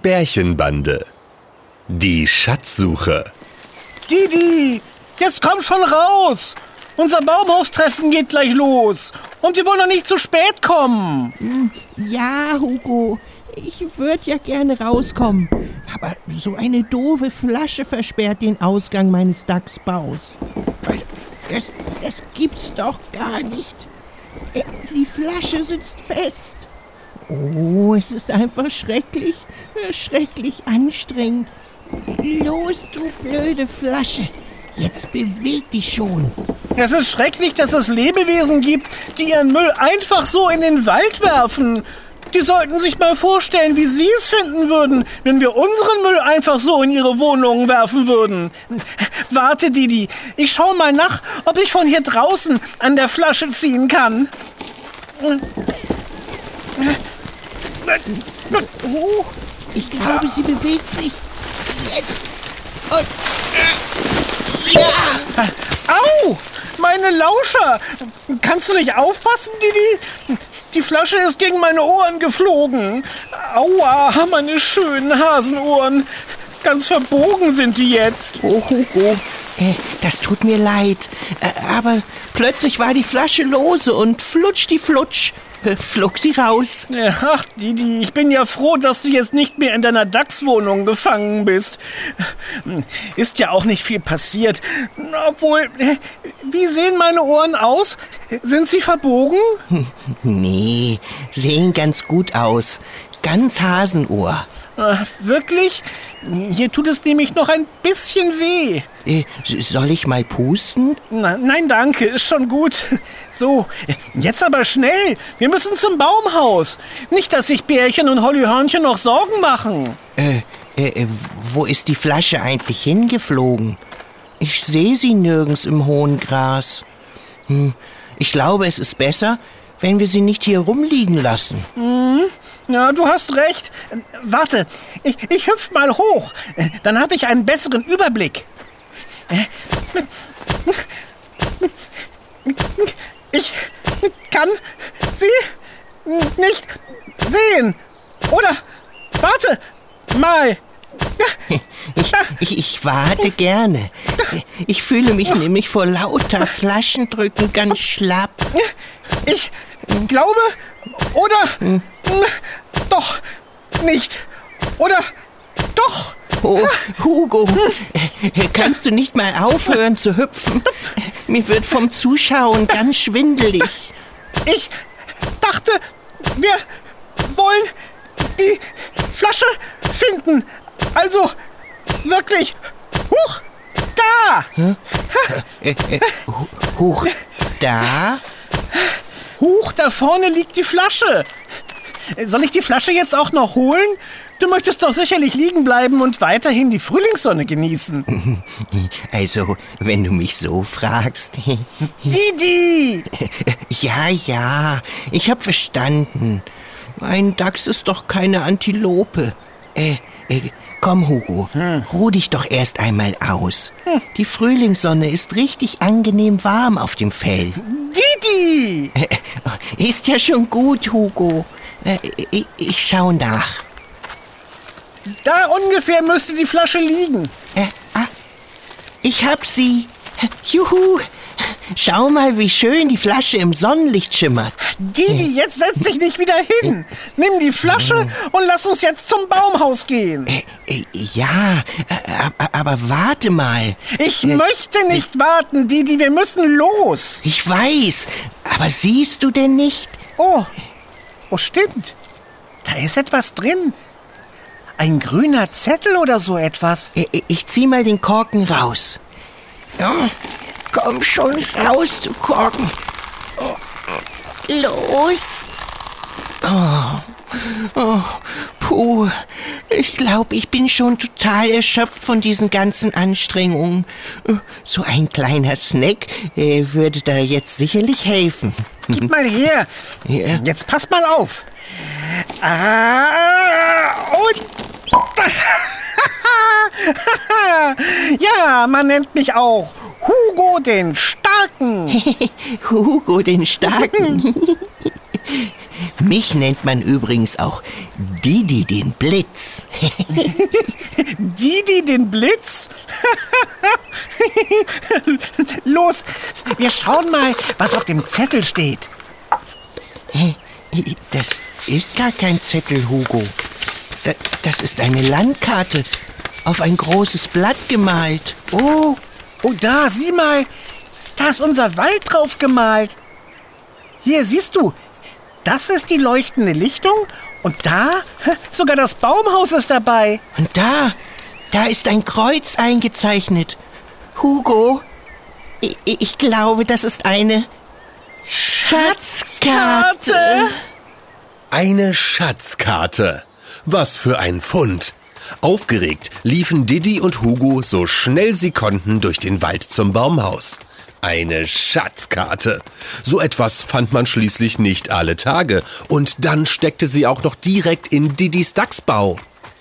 Die Bärchenbande. Die Schatzsuche. Didi, jetzt komm schon raus. Unser Baumhaustreffen geht gleich los. Und wir wollen doch nicht zu spät kommen. Ja, Hugo, ich würde ja gerne rauskommen. Aber so eine doofe Flasche versperrt den Ausgang meines Dachsbaus. Das, das gibt's doch gar nicht. Äh, Die Flasche sitzt fest. Oh, es ist einfach schrecklich, schrecklich anstrengend. Los, du blöde Flasche. Jetzt beweg dich schon. Es ist schrecklich, dass es Lebewesen gibt, die ihren Müll einfach so in den Wald werfen. Die sollten sich mal vorstellen, wie sie es finden würden, wenn wir unseren Müll einfach so in ihre Wohnungen werfen würden. Warte, Didi, ich schau mal nach, ob ich von hier draußen an der Flasche ziehen kann. Oh, ich glaube, sie bewegt sich. Jetzt. Und, Au! Meine Lauscher! Kannst du nicht aufpassen, Didi? Die Flasche ist gegen meine Ohren geflogen. Aua, meine schönen Hasenohren. Ganz verbogen sind die jetzt. oh, Hugo, äh, das tut mir leid. Äh, aber plötzlich war die Flasche lose und flutsch die Flutsch. Flog sie raus. Ach, Didi, ich bin ja froh, dass du jetzt nicht mehr in deiner Dachswohnung gefangen bist. Ist ja auch nicht viel passiert. Obwohl, wie sehen meine Ohren aus? Sind sie verbogen? Nee, sehen ganz gut aus. Ganz Hasenohr. Ach, wirklich? Hier tut es nämlich noch ein bisschen weh. Äh, soll ich mal pusten? Na, nein, danke, ist schon gut. So, jetzt aber schnell. Wir müssen zum Baumhaus. Nicht, dass sich Bärchen und Hollyhörnchen noch Sorgen machen. Äh, äh, wo ist die Flasche eigentlich hingeflogen? Ich sehe sie nirgends im hohen Gras. Hm, ich glaube, es ist besser, wenn wir sie nicht hier rumliegen lassen. Ja, du hast recht. Warte, ich, ich hüpf mal hoch. Dann habe ich einen besseren Überblick. Ich kann sie nicht sehen. Oder warte mal. Ich, ich, ich warte gerne. Ich fühle mich nämlich vor lauter Flaschendrücken ganz schlapp. Ich glaube oder doch nicht. Oder doch. Oh, Hugo, kannst du nicht mal aufhören zu hüpfen? Mir wird vom Zuschauen ganz schwindelig. Ich dachte, wir wollen die Flasche finden. Also wirklich. Huch! Da! Äh, äh, hu- Huch, da? Huch, da vorne liegt die Flasche. Soll ich die Flasche jetzt auch noch holen? Du möchtest doch sicherlich liegen bleiben und weiterhin die Frühlingssonne genießen. Also, wenn du mich so fragst. Didi! Ja, ja, ich hab verstanden. Ein Dachs ist doch keine Antilope. Äh, äh, komm, Hugo, ruh dich doch erst einmal aus. Die Frühlingssonne ist richtig angenehm warm auf dem Fell. Didi! Äh, Ist ja schon gut, Hugo. Äh, ich, ich schau nach. Da ungefähr müsste die Flasche liegen. Äh, ah, ich hab sie. Juhu. Schau mal, wie schön die Flasche im Sonnenlicht schimmert. Didi, jetzt setz dich nicht wieder hin. Nimm die Flasche und lass uns jetzt zum Baumhaus gehen. Äh, äh, ja, aber warte mal. Ich möchte nicht warten, Didi, wir müssen los. Ich weiß, aber siehst du denn nicht? Oh, oh stimmt. Da ist etwas drin. Ein grüner Zettel oder so etwas. Ich zieh mal den Korken raus. Ja, komm schon raus, du Korken. Los. Oh, oh, puh. Ich glaube, ich bin schon total erschöpft von diesen ganzen Anstrengungen. So ein kleiner Snack äh, würde da jetzt sicherlich helfen. Gib mal her. Jetzt pass mal auf. Ah, und. ja, man nennt mich auch Hugo den Starken. Hugo den Starken. Mich nennt man übrigens auch Didi den Blitz. Didi den Blitz? Los, wir schauen mal, was auf dem Zettel steht. Das ist gar kein Zettel, Hugo. Da- Das ist eine Landkarte auf ein großes Blatt gemalt. Oh, oh da, sieh mal. Da ist unser Wald drauf gemalt. Hier, siehst du, das ist die leuchtende Lichtung und da, sogar das Baumhaus ist dabei. Und da, da ist ein Kreuz eingezeichnet. Hugo, ich, ich glaube, das ist eine Schatzkarte. Eine Schatzkarte. Was für ein Fund. Aufgeregt liefen Didi und Hugo so schnell sie konnten durch den Wald zum Baumhaus. Eine Schatzkarte. So etwas fand man schließlich nicht alle Tage. Und dann steckte sie auch noch direkt in Didis Dachsbau.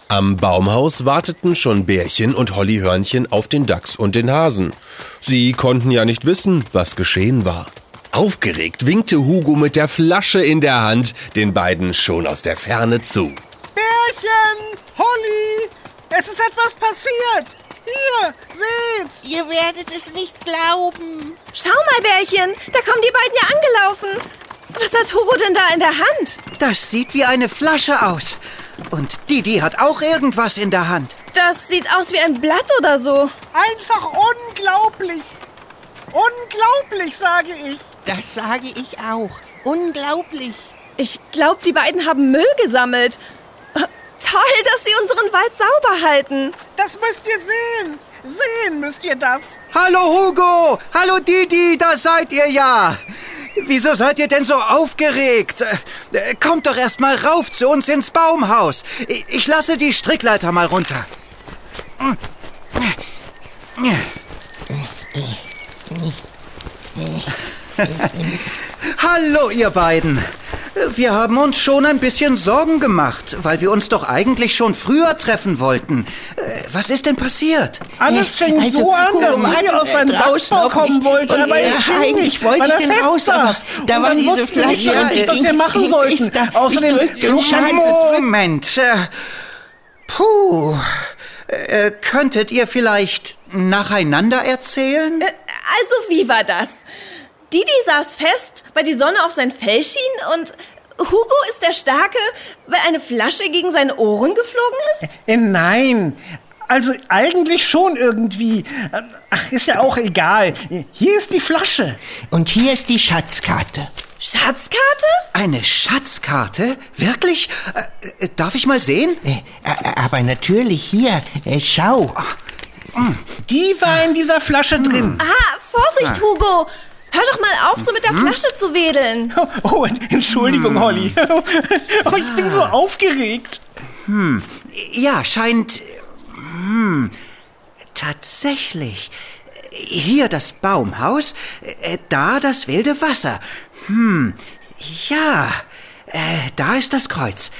Am Baumhaus warteten schon Bärchen und Hollyhörnchen auf den Dachs und den Hasen. Sie konnten ja nicht wissen, was geschehen war. Aufgeregt winkte Hugo mit der Flasche in der Hand den beiden schon aus der Ferne zu. Bärchen, Holly, es ist etwas passiert. Hier, seht. Ihr werdet es nicht glauben. Schau mal, Bärchen, da kommen die beiden ja angelaufen. Was hat Hugo denn da in der Hand? Das sieht wie eine Flasche aus. Und Didi hat auch irgendwas in der Hand. Das sieht aus wie ein Blatt oder so. Einfach unglaublich. Unglaublich, sage ich. Das sage ich auch. Unglaublich. Ich glaube, die beiden haben Müll gesammelt. Toll, dass sie unseren Wald sauber halten. Das müsst ihr sehen. Sehen müsst ihr das. Hallo Hugo! Hallo Didi, da seid ihr ja! Wieso seid ihr denn so aufgeregt? Kommt doch erst mal rauf zu uns ins Baumhaus. Ich- Ich lasse die Strickleiter mal runter. Hallo, ihr beiden. Wir haben uns schon ein bisschen Sorgen gemacht, weil wir uns doch eigentlich schon früher treffen wollten. Äh, Was ist denn passiert? Alles fing Also, so an, dass hat aus seinem draußen Dachbau kommen wollte, und, aber äh, es ging eigentlich nicht, wollte weil ich er den fest raus, saß. da Und war dann diese nicht Flasche richtig, und was wir ich- machen ich- sollten. ich- da- Außerdem Moment. Äh, Puh. Äh, könntet ihr vielleicht nacheinander erzählen? Äh, Also, wie war das? Didi saß fest, weil die Sonne auf sein Fell schien und Hugo ist der Starke, weil eine Flasche gegen seine Ohren geflogen ist? Äh, Nein. Also eigentlich schon irgendwie. Ach, ist ja auch egal. Hier ist die Flasche. Und hier ist die Schatzkarte. Schatzkarte? Eine Schatzkarte? Wirklich? Äh, äh, darf ich mal sehen? Äh, äh, aber natürlich hier. Äh, schau. Die war in dieser Flasche drin. Ah, Vorsicht, Hugo! Hör doch mal auf, so mit der Flasche zu wedeln. Oh, Entschuldigung, Holly. Oh, ich bin so aufgeregt. Ja, scheint. Hm, tatsächlich. Hier das Baumhaus, äh, da das wilde Wasser. Hm, ja, äh, da ist das Kreuz.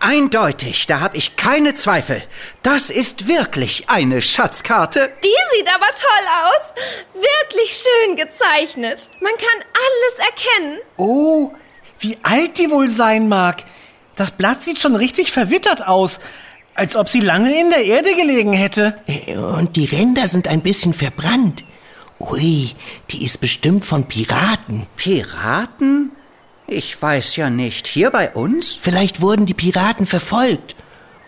Eindeutig, da habe ich keine Zweifel. Das ist wirklich eine Schatzkarte. Die sieht aber toll aus. Wirklich schön gezeichnet. Man kann alles erkennen. Oh, wie alt die wohl sein mag. Das Blatt sieht schon richtig verwittert aus. Als ob sie lange in der Erde gelegen hätte. Äh, Und die Ränder sind ein bisschen verbrannt. Ui, die ist bestimmt von Piraten. Piraten? Ich weiß ja nicht. Hier bei uns? Vielleicht wurden die Piraten verfolgt.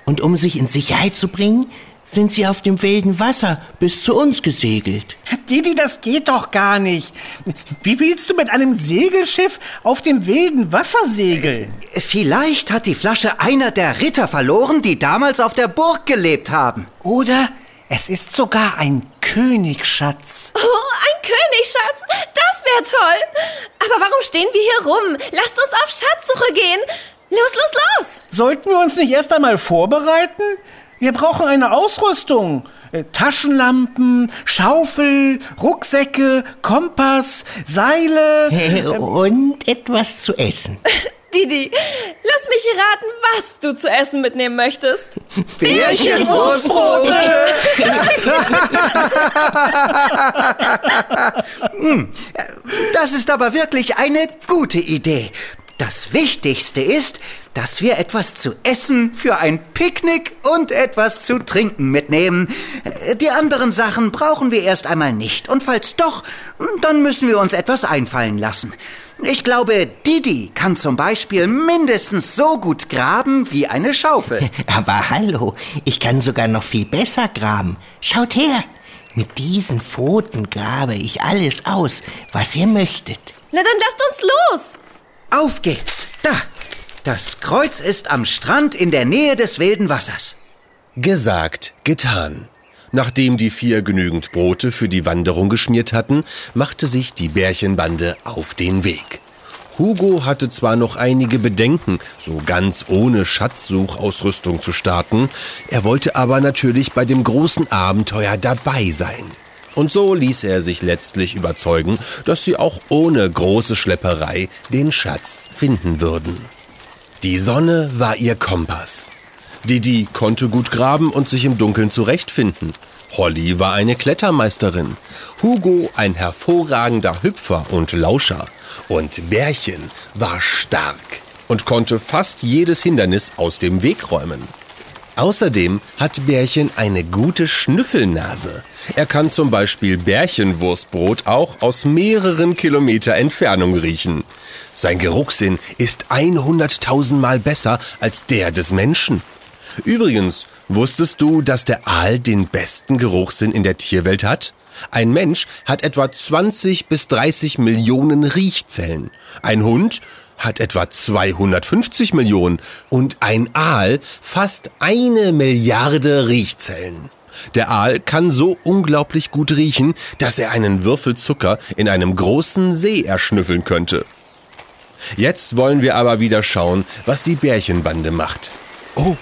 Und um sich in Sicherheit zu bringen, sind sie auf dem wilden Wasser bis zu uns gesegelt. Didi, das geht doch gar nicht. Wie willst du mit einem Segelschiff auf dem wilden Wasser segeln? Vielleicht hat die Flasche einer der Ritter verloren, die damals auf der Burg gelebt haben. Oder es ist sogar ein Königsschatz. Oh, ein Königsschatz. Das wäre toll. Aber warum stehen wir hier rum? Lasst uns auf Schatzsuche gehen. Los, los, los. Sollten wir uns nicht erst einmal vorbereiten? Wir brauchen eine Ausrüstung. Äh, Taschenlampen, Schaufel, Rucksäcke, Kompass, Seile. Äh, Und etwas zu essen. Didi, lass mich raten, was du zu essen mitnehmen möchtest. Bärchenwurstbrote! Das ist aber wirklich eine gute Idee. Das Wichtigste ist, dass wir etwas zu essen für ein Picknick und etwas zu trinken mitnehmen. Die anderen Sachen brauchen wir erst einmal nicht. Und falls doch, dann müssen wir uns etwas einfallen lassen. Ich glaube, Didi kann zum Beispiel mindestens so gut graben wie eine Schaufel. Aber hallo, ich kann sogar noch viel besser graben. Schaut her. Mit diesen Pfoten grabe ich alles aus, was ihr möchtet. Na dann lasst uns los. Auf geht's. Da. Das Kreuz ist am Strand in der Nähe des wilden Wassers. Gesagt, getan. Nachdem die vier genügend Brote für die Wanderung geschmiert hatten, machte sich die Bärchenbande auf den Weg. Hugo hatte zwar noch einige Bedenken, so ganz ohne Schatzsuchausrüstung zu starten, er wollte aber natürlich bei dem großen Abenteuer dabei sein. Und so ließ er sich letztlich überzeugen, dass sie auch ohne große Schlepperei den Schatz finden würden. Die Sonne war ihr Kompass. Didi konnte gut graben und sich im Dunkeln zurechtfinden. Holly war eine Klettermeisterin, Hugo ein hervorragender Hüpfer und Lauscher und Bärchen war stark und konnte fast jedes Hindernis aus dem Weg räumen. Außerdem hat Bärchen eine gute Schnüffelnase. Er kann zum Beispiel Bärchenwurstbrot auch aus mehreren Kilometer Entfernung riechen. Sein Geruchssinn ist 100.000 Mal besser als der des Menschen. Übrigens, wusstest du, dass der Aal den besten Geruchssinn in der Tierwelt hat? Ein Mensch hat etwa 20 bis 30 Millionen Riechzellen. Ein Hund hat etwa 250 Millionen und ein Aal fast eine Milliarde Riechzellen. Der Aal kann so unglaublich gut riechen, dass er einen Würfel Zucker in einem großen See erschnüffeln könnte. Jetzt wollen wir aber wieder schauen, was die Bärchenbande macht. Oh,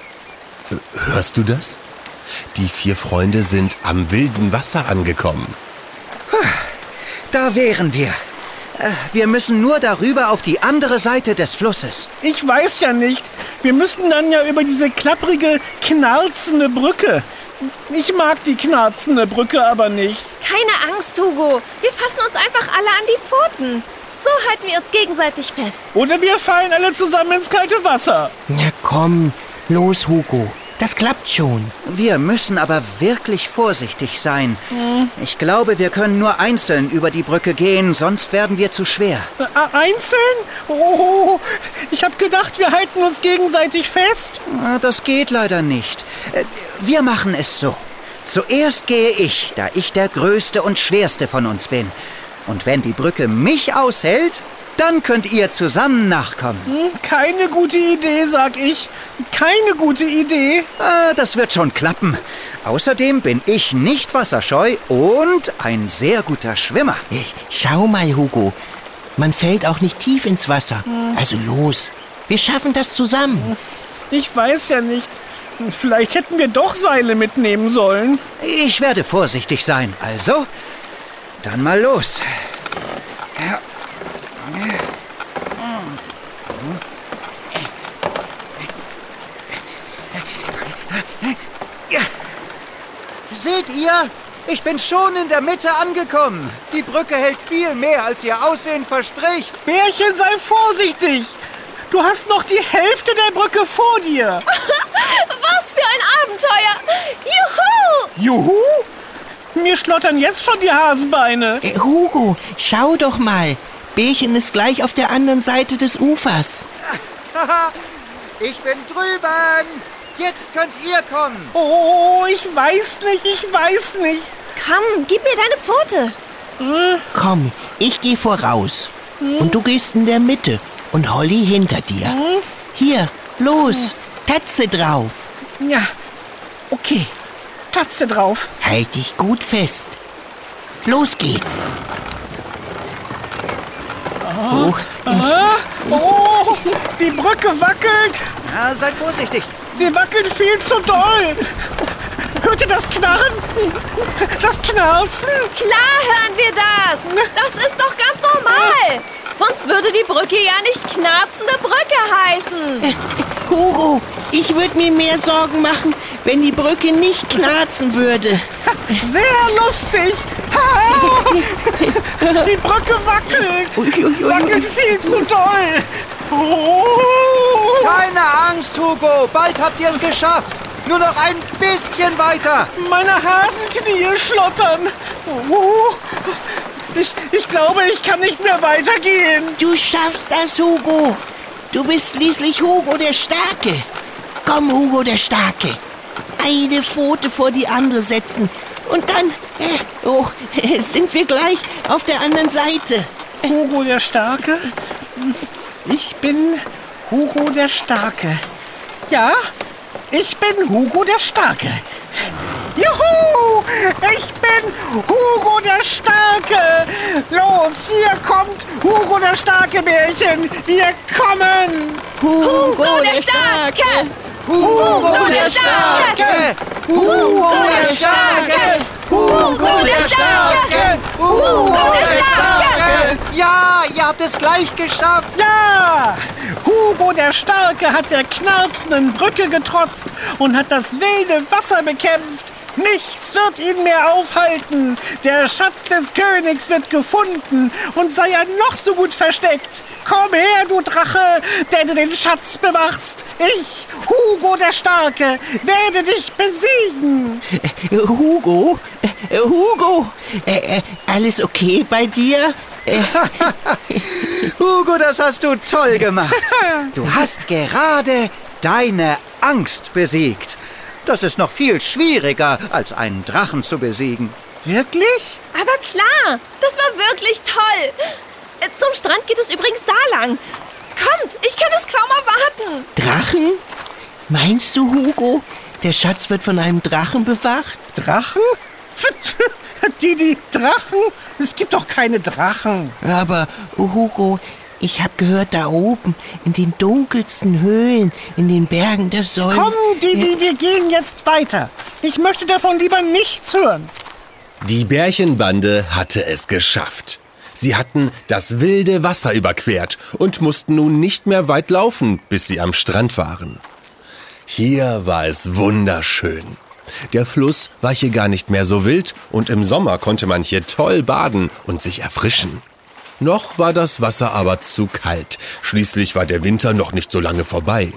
hörst du das? Die vier Freunde sind am wilden Wasser angekommen. Da wären wir. Äh, Wir müssen nur darüber auf die andere Seite des Flusses. Ich weiß ja nicht. Wir müssten dann ja über diese klapprige, knarzende Brücke. Ich mag die knarzende Brücke aber nicht. Keine Angst, Hugo. Wir fassen uns einfach alle an die Pfoten. So halten wir uns gegenseitig fest. Oder wir fallen alle zusammen ins kalte Wasser. Na komm, los, Hugo. Das klappt schon. Wir müssen aber wirklich vorsichtig sein. Ich glaube, wir können nur einzeln über die Brücke gehen, sonst werden wir zu schwer. Äh, einzeln? Oh, ich habe gedacht, wir halten uns gegenseitig fest. Das geht leider nicht. Äh, Wir machen es so. Zuerst gehe ich, da ich der Größte und Schwerste von uns bin. Und wenn die Brücke mich aushält, dann könnt ihr zusammen nachkommen. Hm, Keine gute Idee, sag ich. Keine gute Idee. Ah, das wird schon klappen. Außerdem bin ich nicht wasserscheu und ein sehr guter Schwimmer. Ich, schau mal, Hugo. Man fällt auch nicht tief ins Wasser. Also los. Wir schaffen das zusammen. Ich weiß ja nicht. Vielleicht hätten wir doch Seile mitnehmen sollen. Ich werde vorsichtig sein. Also, dann mal los. Seht ihr? Ich bin schon in der Mitte angekommen. Die Brücke hält viel mehr, als ihr Aussehen verspricht. Bärchen, sei vorsichtig. Du hast noch die Hälfte der Brücke vor dir. Was für ein Abenteuer! Juhu! Juhu! Mir schlottern jetzt schon die Hasenbeine. Äh, Hugo, schau doch mal. Bärchen ist gleich auf der anderen Seite des Ufers. ich bin drüben. Jetzt könnt ihr kommen. Oh, ich weiß nicht, ich weiß nicht. Komm, gib mir deine Pfote. Komm, ich gehe voraus. Und du gehst in der Mitte. Und Holly hinter dir. Hier, los. Tatze drauf. Ja, okay. Tatze drauf. Halt dich gut fest. Los geht's. Oh, Ah, oh, die Brücke wackelt. Ja, seid vorsichtig. Sie wackelt viel zu doll. Hört ihr das Knarren? Das Knarzen? Klar hören wir das. Das ist doch ganz normal. Sonst würde die Brücke ja nicht knarzende Brücke heißen. Hugo, ich würde mir mehr Sorgen machen, wenn die Brücke nicht knarzen würde. Sehr lustig. Die Brücke wackelt. Ui, ui, ui, Wackelt viel zu doll. Oh. Keine Angst, Hugo. Bald habt ihr es geschafft. Nur noch ein bisschen weiter. Meine Hasenknie schlottern. Oh. Ich, ich glaube, ich kann nicht mehr weitergehen. Du schaffst das, Hugo. Du bist schließlich Hugo der Starke. Komm, Hugo der Starke. Eine Pfote vor die andere setzen. Und dann äh, oh, sind wir gleich auf der anderen Seite. Hugo der Starke? Ich bin Hugo der Starke. Ja, ich bin Hugo der Starke. Juhu! Ich bin Hugo der Starke! Los, hier kommt Hugo der Starke Bärchen! Wir kommen! Hugo der Starke! Hugo der Starke! Hugo der Starke! Hugo der Starke! Hugo der Starke! Ja, ihr habt es gleich geschafft. Ja! Hugo der Starke hat der knarzenden Brücke getrotzt und hat das wilde Wasser bekämpft. Nichts wird ihn mehr aufhalten. Der Schatz des Königs wird gefunden und sei er noch so gut versteckt. Komm her, du Drache, der du den Schatz bewachst. Ich, Hugo der Starke, werde dich besiegen. Äh, Hugo? Äh, Hugo? Äh, äh, alles okay bei dir? Äh, Hugo, das hast du toll gemacht. Du hast gerade deine Angst besiegt. Das ist noch viel schwieriger, als einen Drachen zu besiegen. Wirklich? Aber klar, das war wirklich toll. Zum Strand geht es übrigens da lang. Kommt, ich kann es kaum erwarten. Drachen? Meinst du, Hugo, der Schatz wird von einem Drachen bewacht? Drachen? Die, die Drachen? Es gibt doch keine Drachen. Aber, Hugo, ich hab gehört, da oben, in den dunkelsten Höhlen, in den Bergen, das soll... Komm, Didi, wir gehen jetzt weiter. Ich möchte davon lieber nichts hören. Die Bärchenbande hatte es geschafft. Sie hatten das wilde Wasser überquert und mussten nun nicht mehr weit laufen, bis sie am Strand waren. Hier war es wunderschön. Der Fluss war hier gar nicht mehr so wild und im Sommer konnte man hier toll baden und sich erfrischen. Noch war das Wasser aber zu kalt. Schließlich war der Winter noch nicht so lange vorbei.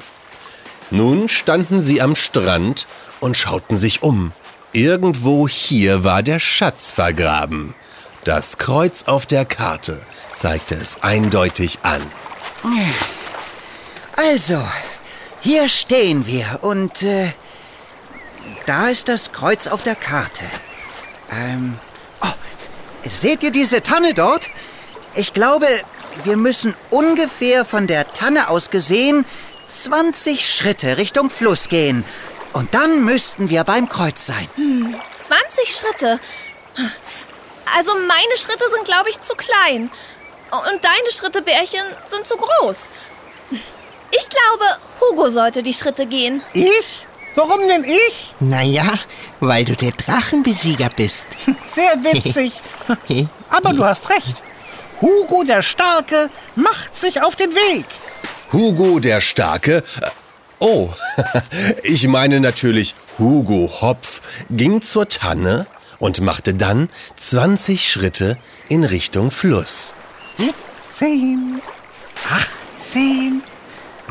Nun standen sie am Strand und schauten sich um. Irgendwo hier war der Schatz vergraben. Das Kreuz auf der Karte zeigte es eindeutig an. Also, hier stehen wir und äh, da ist das Kreuz auf der Karte. Ähm, oh, seht ihr diese Tanne dort? Ich glaube, wir müssen ungefähr von der Tanne aus gesehen 20 Schritte Richtung Fluss gehen. Und dann müssten wir beim Kreuz sein. 20 Schritte. Also meine Schritte sind, glaube ich, zu klein. Und deine Schritte, Bärchen, sind zu groß. Ich glaube, Hugo sollte die Schritte gehen. Ich? Warum denn ich? Naja, weil du der Drachenbesieger bist. Sehr witzig. Aber du hast recht. Hugo der Starke macht sich auf den Weg. Hugo der Starke. äh, Oh, ich meine natürlich Hugo Hopf ging zur Tanne und machte dann 20 Schritte in Richtung Fluss. 17, 18,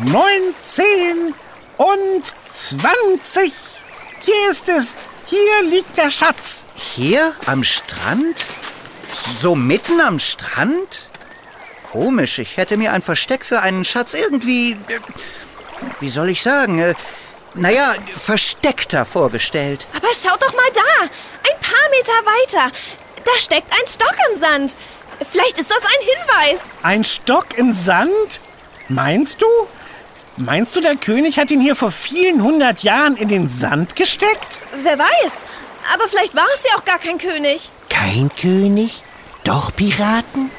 19 und 20. Hier ist es. Hier liegt der Schatz. Hier am Strand? So mitten am Strand? Komisch, ich hätte mir ein Versteck für einen Schatz irgendwie, äh, wie soll ich sagen, äh, naja, versteckter vorgestellt. Aber schau doch mal da. Ein paar Meter weiter. Da steckt ein Stock im Sand. Vielleicht ist das ein Hinweis. Ein Stock im Sand? Meinst du? Meinst du, der König hat ihn hier vor vielen hundert Jahren in den Sand gesteckt? Wer weiß. Aber vielleicht war es ja auch gar kein König. Kein König? Doch Piraten?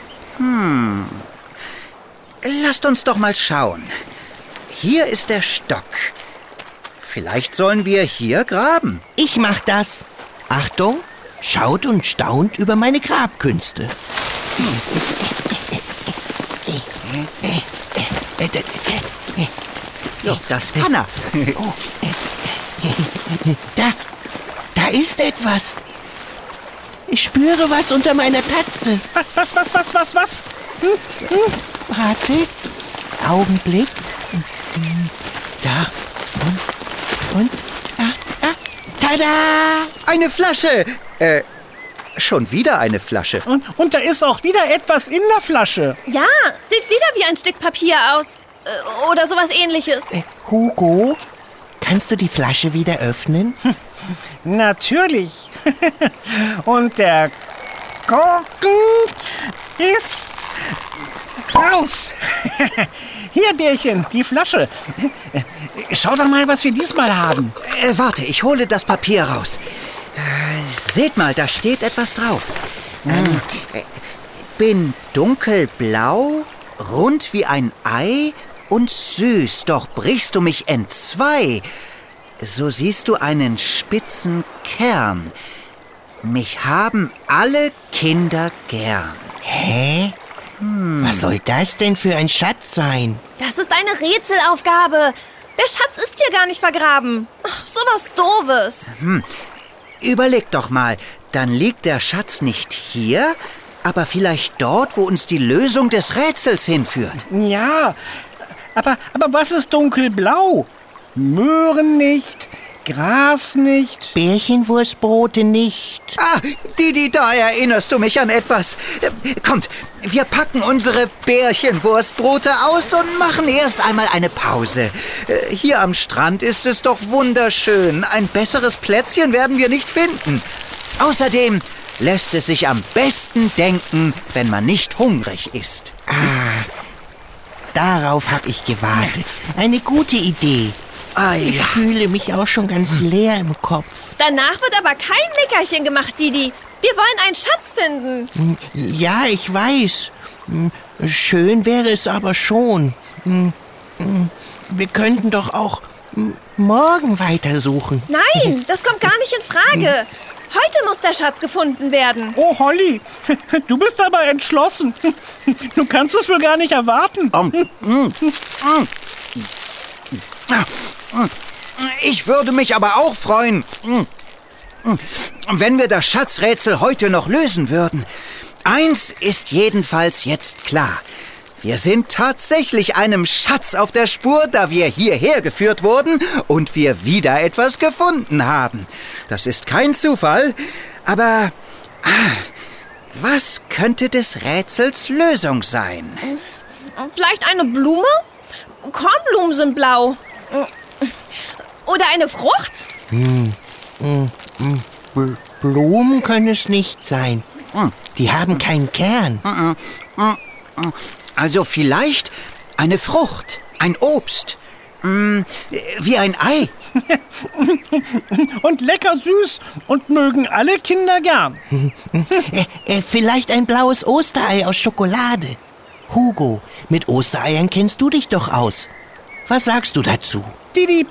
Lasst uns doch mal schauen. Hier ist der Stock. Vielleicht sollen wir hier graben. Ich mach das. Achtung, schaut und staunt über meine Grabkünste. Das kann er. Da, da ist etwas. Ich spüre was unter meiner Tatze. Was, was, was, was, was? Warte. Augenblick. Da. Und, und ah, ah. Tada! Eine Flasche! Äh, schon wieder eine Flasche. Und, und da ist auch wieder etwas in der Flasche. Ja, sieht wieder wie ein Stück Papier aus. Äh, Oder sowas ähnliches. Äh, Hugo, kannst du die Flasche wieder öffnen? Natürlich. und der Korken ist raus. Hier, Bärchen, die Flasche. Schau doch mal, was wir diesmal haben. Äh, warte, ich hole das Papier raus. Äh, seht mal, da steht etwas drauf. Ähm, äh, bin dunkelblau, rund wie ein Ei und süß, doch brichst du mich entzwei. So siehst du einen spitzen Kern. Mich haben alle Kinder gern. Hä? Was soll das denn für ein Schatz sein? Das ist eine Rätselaufgabe. Der Schatz ist hier gar nicht vergraben. Ach, sowas Doofes. Überleg doch mal, dann liegt der Schatz nicht hier, aber vielleicht dort, wo uns die Lösung des Rätsels hinführt. Ja, aber, aber was ist dunkelblau? Möhren nicht, Gras nicht. Bärchenwurstbrote nicht. Ah, Didi, da erinnerst du mich an etwas. Kommt, wir packen unsere Bärchenwurstbrote aus und machen erst einmal eine Pause. Äh, Hier am Strand ist es doch wunderschön. Ein besseres Plätzchen werden wir nicht finden. Außerdem lässt es sich am besten denken, wenn man nicht hungrig ist. Darauf habe ich gewartet. Eine gute Idee. Ah Ich ja. fühle mich auch schon ganz leer im Kopf. Danach wird aber kein Nickerchen gemacht, Didi. Wir wollen einen Schatz finden. Ja, ich weiß. Schön wäre es aber schon. Wir könnten doch auch morgen weitersuchen. Nein, das kommt gar nicht in Frage. Heute muss der Schatz gefunden werden. Oh, Holly, du bist aber entschlossen. Du kannst es wohl gar nicht erwarten. Ich würde mich aber auch freuen, wenn wir das Schatzrätsel heute noch lösen würden. Eins ist jedenfalls jetzt klar. Wir sind tatsächlich einem Schatz auf der Spur, da wir hierher geführt wurden und wir wieder etwas gefunden haben. Das ist kein Zufall, aber ah, was könnte des Rätsels Lösung sein? Vielleicht eine Blume? Kornblumen sind blau. Oder eine Frucht? Bl- Blumen können es nicht sein. Die haben keinen Kern. Also vielleicht eine Frucht, ein Obst, wie ein Ei. Und lecker süß und mögen alle Kinder gern. Äh, äh, vielleicht ein blaues Osterei aus Schokolade. Hugo, mit Ostereiern kennst du dich doch aus. Was sagst du dazu? Didi,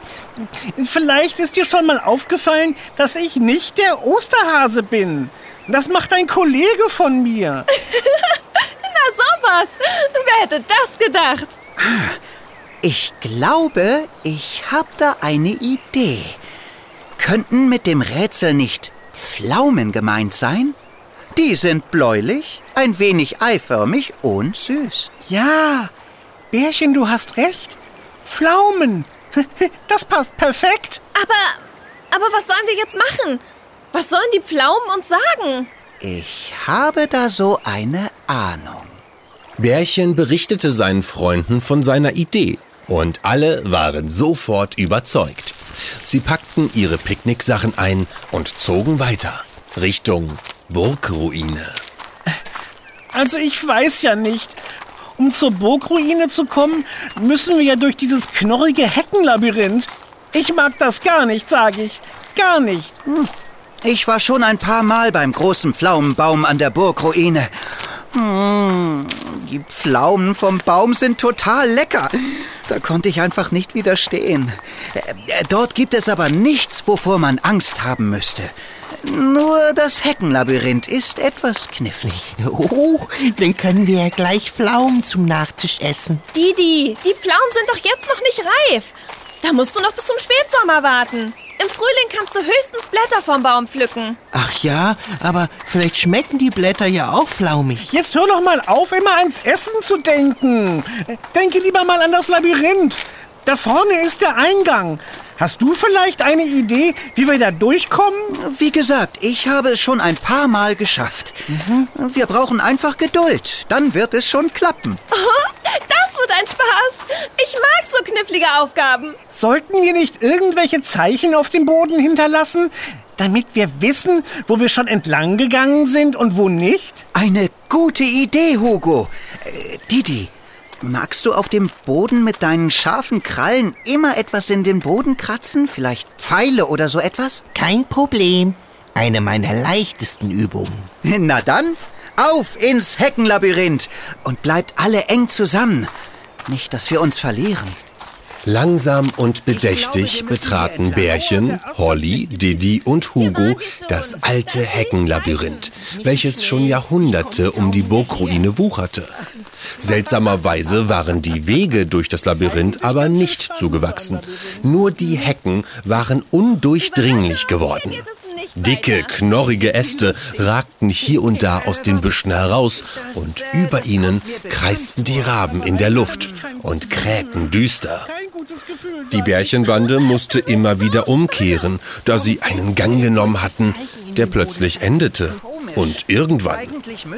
vielleicht ist dir schon mal aufgefallen, dass ich nicht der Osterhase bin. Das macht ein Kollege von mir. Na sowas. Wer hätte das gedacht? Ich glaube, ich habe da eine Idee. Könnten mit dem Rätsel nicht Pflaumen gemeint sein? Die sind bläulich, ein wenig eiförmig und süß. Ja, Bärchen, du hast recht. Pflaumen. Das passt perfekt. Aber, aber was sollen wir jetzt machen? Was sollen die Pflaumen uns sagen? Ich habe da so eine Ahnung. Bärchen berichtete seinen Freunden von seiner Idee und alle waren sofort überzeugt. Sie packten ihre Picknicksachen ein und zogen weiter Richtung Burgruine. Also ich weiß ja nicht. Um zur Burgruine zu kommen, müssen wir ja durch dieses knorrige Heckenlabyrinth. Ich mag das gar nicht, sage ich. Gar nicht. Ich war schon ein paar Mal beim großen Pflaumenbaum an der Burgruine. Mm, die Pflaumen vom Baum sind total lecker. Da konnte ich einfach nicht widerstehen. Äh, Dort gibt es aber nichts, wovor man Angst haben müsste. Nur das Heckenlabyrinth ist etwas knifflig. Oh, dann können wir ja gleich Pflaumen zum Nachtisch essen. Didi, die Pflaumen sind doch jetzt noch nicht reif. Da musst du noch bis zum Spätsommer warten. Im Frühling kannst du höchstens Blätter vom Baum pflücken. Ach ja, aber vielleicht schmecken die Blätter ja auch flaumig. Jetzt hör doch mal auf, immer ans Essen zu denken. Denke lieber mal an das Labyrinth. Da vorne ist der Eingang. Hast du vielleicht eine Idee, wie wir da durchkommen? Wie gesagt, ich habe es schon ein paar Mal geschafft. Wir brauchen einfach Geduld. Dann wird es schon klappen. Das wird ein Spaß. Ich mag so knifflige Aufgaben. Sollten wir nicht irgendwelche Zeichen auf dem Boden hinterlassen, damit wir wissen, wo wir schon entlang gegangen sind und wo nicht? Eine gute Idee, Hugo. Äh, Didi, magst du auf dem Boden mit deinen scharfen Krallen immer etwas in den Boden kratzen? Vielleicht Pfeile oder so etwas? Kein Problem. Eine meiner leichtesten Übungen. Na dann, auf ins Heckenlabyrinth und bleibt alle eng zusammen. Nicht, dass wir uns verlieren. Langsam und bedächtig betraten Bärchen, Holly, Didi und Hugo das alte Heckenlabyrinth, welches schon Jahrhunderte um die Burgruine wucherte. Seltsamerweise waren die Wege durch das Labyrinth aber nicht zugewachsen. Nur die Hecken waren undurchdringlich geworden. Dicke, knorrige Äste ragten hier und da aus den Büschen heraus und über ihnen kreisten die Raben in der Luft und krähten düster. Kein gutes Gefühl. Die Bärchenbande musste immer wieder umkehren, da sie einen Gang genommen hatten, der plötzlich endete. Und irgendwann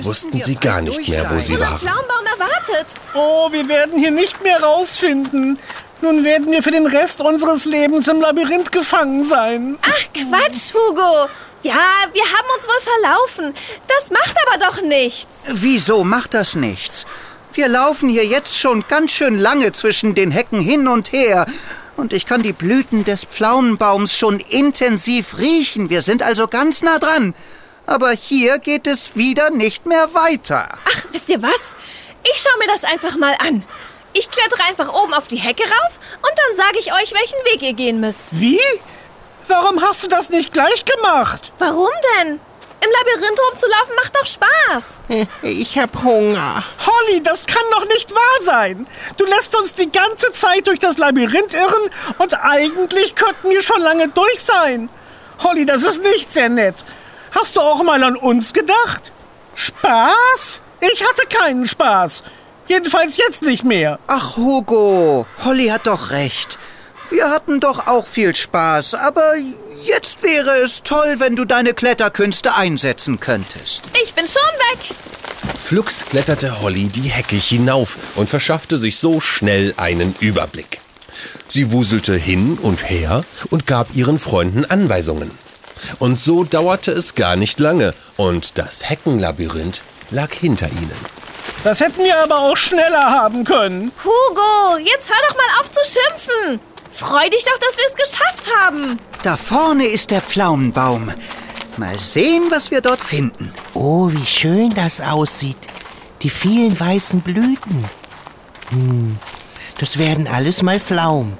wussten sie gar nicht mehr, wo sie waren. Oh, wir werden hier nicht mehr rausfinden. Nun werden wir für den Rest unseres Lebens im Labyrinth gefangen sein. Ach, Quatsch, Hugo. Ja, wir haben uns wohl verlaufen. Das macht aber doch nichts. Wieso macht das nichts? Wir laufen hier jetzt schon ganz schön lange zwischen den Hecken hin und her. Und ich kann die Blüten des Pflaumenbaums schon intensiv riechen. Wir sind also ganz nah dran. Aber hier geht es wieder nicht mehr weiter. Ach, wisst ihr was? Ich schaue mir das einfach mal an. Ich klettere einfach oben auf die Hecke rauf und dann sage ich euch, welchen Weg ihr gehen müsst. Wie? Warum hast du das nicht gleich gemacht? Warum denn? Im Labyrinth rumzulaufen macht doch Spaß. Ich hab Hunger. Holly, das kann doch nicht wahr sein. Du lässt uns die ganze Zeit durch das Labyrinth irren und eigentlich könnten wir schon lange durch sein. Holly, das ist nicht sehr nett. Hast du auch mal an uns gedacht? Spaß? Ich hatte keinen Spaß. Jedenfalls jetzt nicht mehr. Ach, Hugo, Holly hat doch recht. Wir hatten doch auch viel Spaß, aber jetzt wäre es toll, wenn du deine Kletterkünste einsetzen könntest. Ich bin schon weg. Flugs kletterte Holly die Hecke hinauf und verschaffte sich so schnell einen Überblick. Sie wuselte hin und her und gab ihren Freunden Anweisungen. Und so dauerte es gar nicht lange und das Heckenlabyrinth lag hinter ihnen. Das hätten wir aber auch schneller haben können. Hugo, jetzt hör doch mal auf zu schimpfen. Freu dich doch, dass wir es geschafft haben. Da vorne ist der Pflaumenbaum. Mal sehen, was wir dort finden. Oh, wie schön das aussieht. Die vielen weißen Blüten. Hm, das werden alles mal Pflaumen.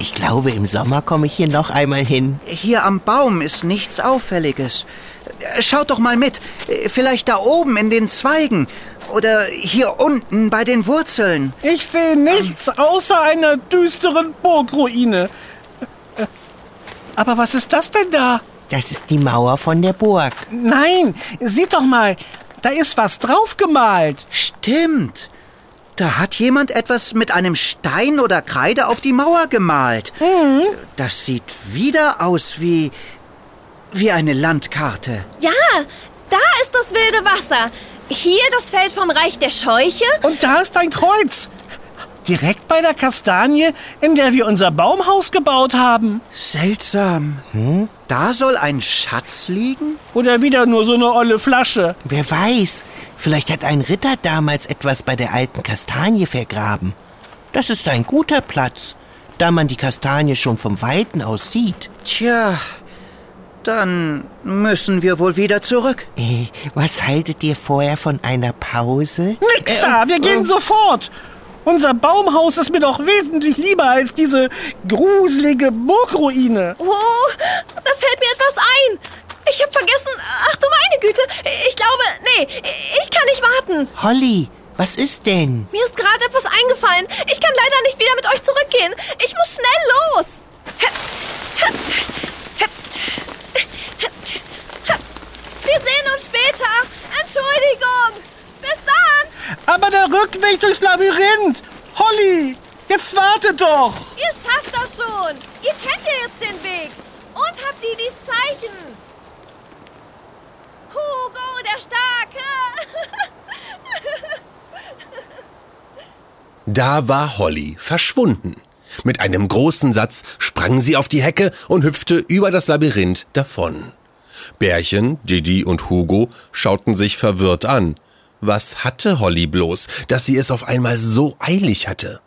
Ich glaube, im Sommer komme ich hier noch einmal hin. Hier am Baum ist nichts Auffälliges. Schaut doch mal mit. Vielleicht da oben in den Zweigen. Oder hier unten bei den Wurzeln. Ich sehe nichts außer einer düsteren Burgruine. Aber was ist das denn da? Das ist die Mauer von der Burg. Nein, seht doch mal, da ist was draufgemalt. Stimmt. Da hat jemand etwas mit einem Stein oder Kreide auf die Mauer gemalt. Das sieht wieder aus wie. wie eine Landkarte. Ja, da ist das wilde Wasser. Hier das Feld vom Reich der Scheuche. Und da ist ein Kreuz. Direkt bei der Kastanie, in der wir unser Baumhaus gebaut haben. Seltsam. Da soll ein Schatz liegen? Oder wieder nur so eine olle Flasche. Wer weiß, vielleicht hat ein Ritter damals etwas bei der alten Kastanie vergraben. Das ist ein guter Platz, da man die Kastanie schon vom Weiten aus sieht. Tja, dann müssen wir wohl wieder zurück. Äh, was haltet ihr vorher von einer Pause? Nix da, wir gehen sofort. Unser Baumhaus ist mir doch wesentlich lieber als diese gruselige Burgruine. Oh, da fällt mir etwas ein. Ich habe vergessen. Ach du meine Güte. Ich glaube, nee, ich kann nicht warten. Holly, was ist denn? Mir ist gerade etwas eingefallen. Ich kann leider nicht wieder mit euch zurückgehen. Ich muss schnell Holly, jetzt warte doch. Ihr schafft das schon. Ihr kennt ja jetzt den Weg. Und habt Didis Zeichen. Hugo, der Starke. Da war Holly verschwunden. Mit einem großen Satz sprang sie auf die Hecke und hüpfte über das Labyrinth davon. Bärchen, Didi und Hugo schauten sich verwirrt an. Was hatte Holly bloß, dass sie es auf einmal so eilig hatte?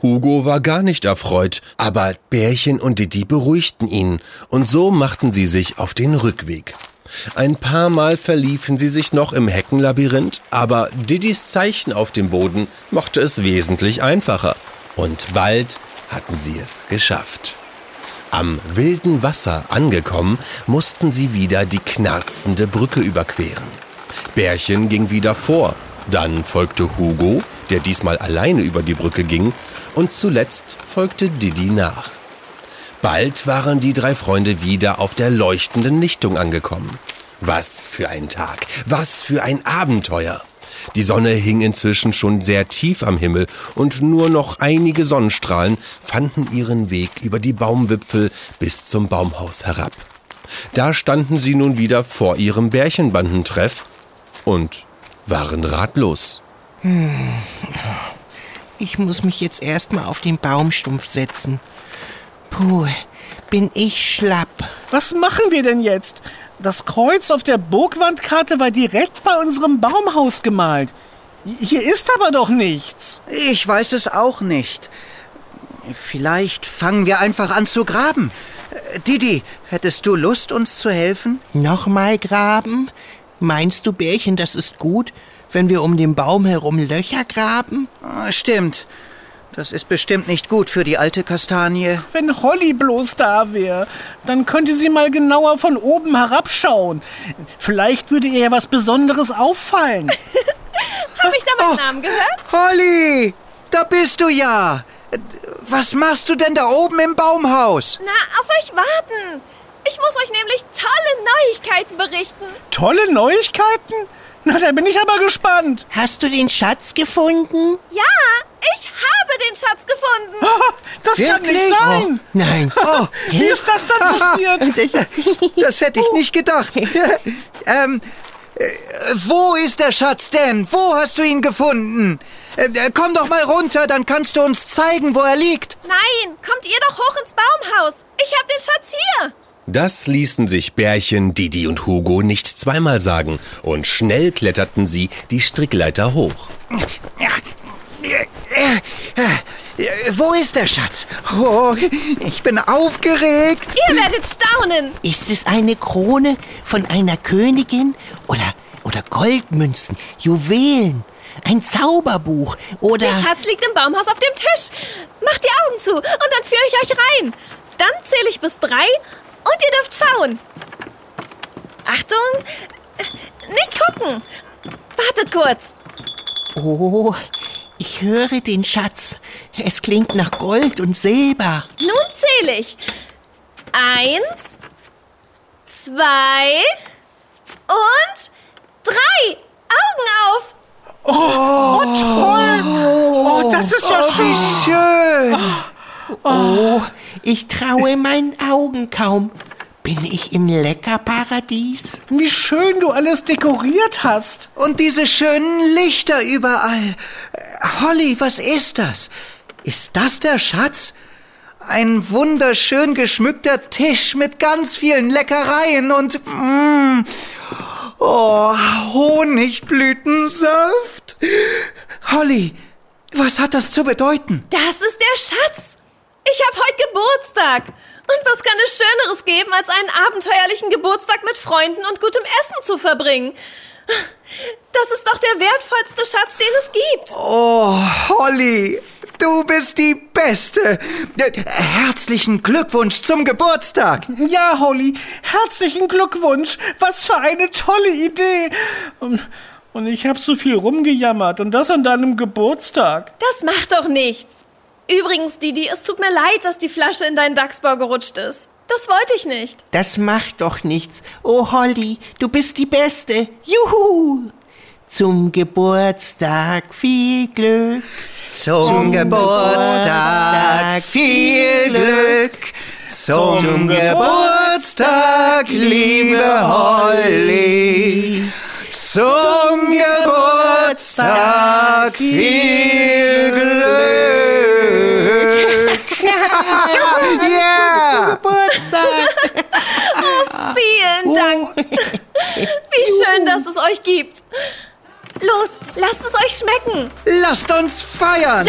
Hugo war gar nicht erfreut, aber Bärchen und Didi beruhigten ihn, und so machten sie sich auf den Rückweg. Ein paar Mal verliefen sie sich noch im Heckenlabyrinth, aber Didis Zeichen auf dem Boden machte es wesentlich einfacher. Und bald hatten sie es geschafft. Am wilden Wasser angekommen, mussten sie wieder die knarzende Brücke überqueren. Bärchen ging wieder vor, dann folgte Hugo, der diesmal alleine über die Brücke ging, und zuletzt folgte Didi nach. Bald waren die drei Freunde wieder auf der leuchtenden Lichtung angekommen. Was für ein Tag, was für ein Abenteuer. Die Sonne hing inzwischen schon sehr tief am Himmel und nur noch einige Sonnenstrahlen fanden ihren Weg über die Baumwipfel bis zum Baumhaus herab. Da standen sie nun wieder vor ihrem Bärchenbandentreff und waren ratlos. Ich muss mich jetzt erstmal auf den Baumstumpf setzen. Puh, bin ich schlapp. Was machen wir denn jetzt? Das Kreuz auf der Burgwandkarte war direkt bei unserem Baumhaus gemalt. Hier ist aber doch nichts. Ich weiß es auch nicht. Vielleicht fangen wir einfach an zu graben. Äh, Didi, hättest du Lust, uns zu helfen? Nochmal graben? Meinst du, Bärchen, das ist gut, wenn wir um den Baum herum Löcher graben? Ah, Stimmt. Das ist bestimmt nicht gut für die alte Kastanie. Wenn Holly bloß da wäre, dann könnte sie mal genauer von oben herabschauen. Vielleicht würde ihr ja was Besonderes auffallen. Hab ich da meinen Namen gehört? Holly, da bist du ja. Was machst du denn da oben im Baumhaus? Na, auf euch warten. Ich muss euch nämlich tolle Neuigkeiten berichten. Tolle Neuigkeiten? Na, da bin ich aber gespannt. Hast du den Schatz gefunden? Ja, ich habe den Schatz gefunden. Das kann Wirklich? nicht sein. Nein. Oh, Wie ist das denn passiert? das hätte ich nicht gedacht. ähm, äh, wo ist der Schatz denn? Wo hast du ihn gefunden? Äh, äh, komm doch mal runter, dann kannst du uns zeigen, wo er liegt. Nein, kommt ihr doch hoch ins Baumhaus. Ich hab den Schatz hier. Das ließen sich Bärchen, Didi und Hugo nicht zweimal sagen, und schnell kletterten sie die Strickleiter hoch. Wo ist der Schatz? Oh, ich bin aufgeregt. Ihr werdet staunen. Ist es eine Krone von einer Königin oder, oder Goldmünzen, Juwelen, ein Zauberbuch oder... Der Schatz liegt im Baumhaus auf dem Tisch. Macht die Augen zu und dann führe ich euch rein. Dann zähle ich bis drei und ihr dürft schauen. Achtung, nicht gucken. Wartet kurz. Oh, ich höre den Schatz. Es klingt nach Gold und Silber. Nun zähle ich. Eins, zwei und drei. Augen auf. Oh, das ist ja Oh, schön. schön. Oh, ich traue meinen Augen kaum. Bin ich im Leckerparadies? Wie schön du alles dekoriert hast. Und diese schönen Lichter überall. Holly, was ist das? Ist das der Schatz? Ein wunderschön geschmückter Tisch mit ganz vielen Leckereien und mm, oh, Honigblütensaft. Holly, was hat das zu bedeuten? Das ist der Schatz. Ich habe heute Geburtstag. Und was kann es Schöneres geben, als einen abenteuerlichen Geburtstag mit Freunden und gutem Essen zu verbringen? Das ist doch der wertvollste Schatz, den es gibt. Oh, Holly, du bist die Beste. Äh, Herzlichen Glückwunsch zum Geburtstag. Ja, Holly, herzlichen Glückwunsch. Was für eine tolle Idee. Und- Und ich habe so viel rumgejammert und das an deinem Geburtstag. Das macht doch nichts. Übrigens, Didi, es tut mir leid, dass die Flasche in deinen Dachsbau gerutscht ist. Das wollte ich nicht. Das macht doch nichts. Oh, Holly, du bist die Beste. Juhu! Zum Geburtstag viel Glück. Zum, Zum Geburtstag Geburtstag viel Glück. Zum, Zum Geburtstag, liebe Holly. Zum Geburtstag viel Glück. Ja! Geburtstag. Vielen Dank. Wie schön, dass es euch gibt. Los, lasst es euch schmecken. Lasst uns feiern!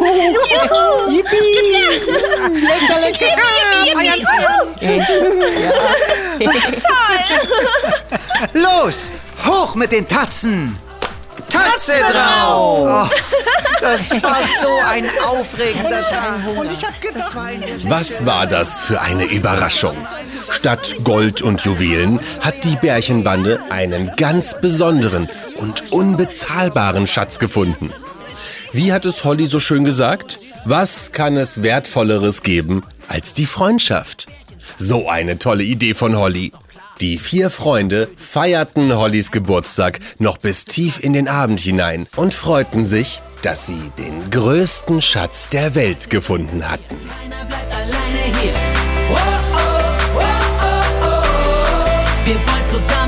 Juhu. Lecker, lecker. Yippie, yippie, Toll. Los, hoch mit den Tatzen! Tatze drauf! Oh, das war so ein aufregender Tag. Was war das für eine Überraschung? Statt Gold und Juwelen hat die Bärchenbande einen ganz besonderen und unbezahlbaren Schatz gefunden. Wie hat es Holly so schön gesagt? Was kann es Wertvolleres geben als die Freundschaft? So eine tolle Idee von Holly. Die vier Freunde feierten Hollys Geburtstag noch bis tief in den Abend hinein und freuten sich, dass sie den größten Schatz der Welt gefunden hatten. Oh, oh, oh. Wir wollen zusammen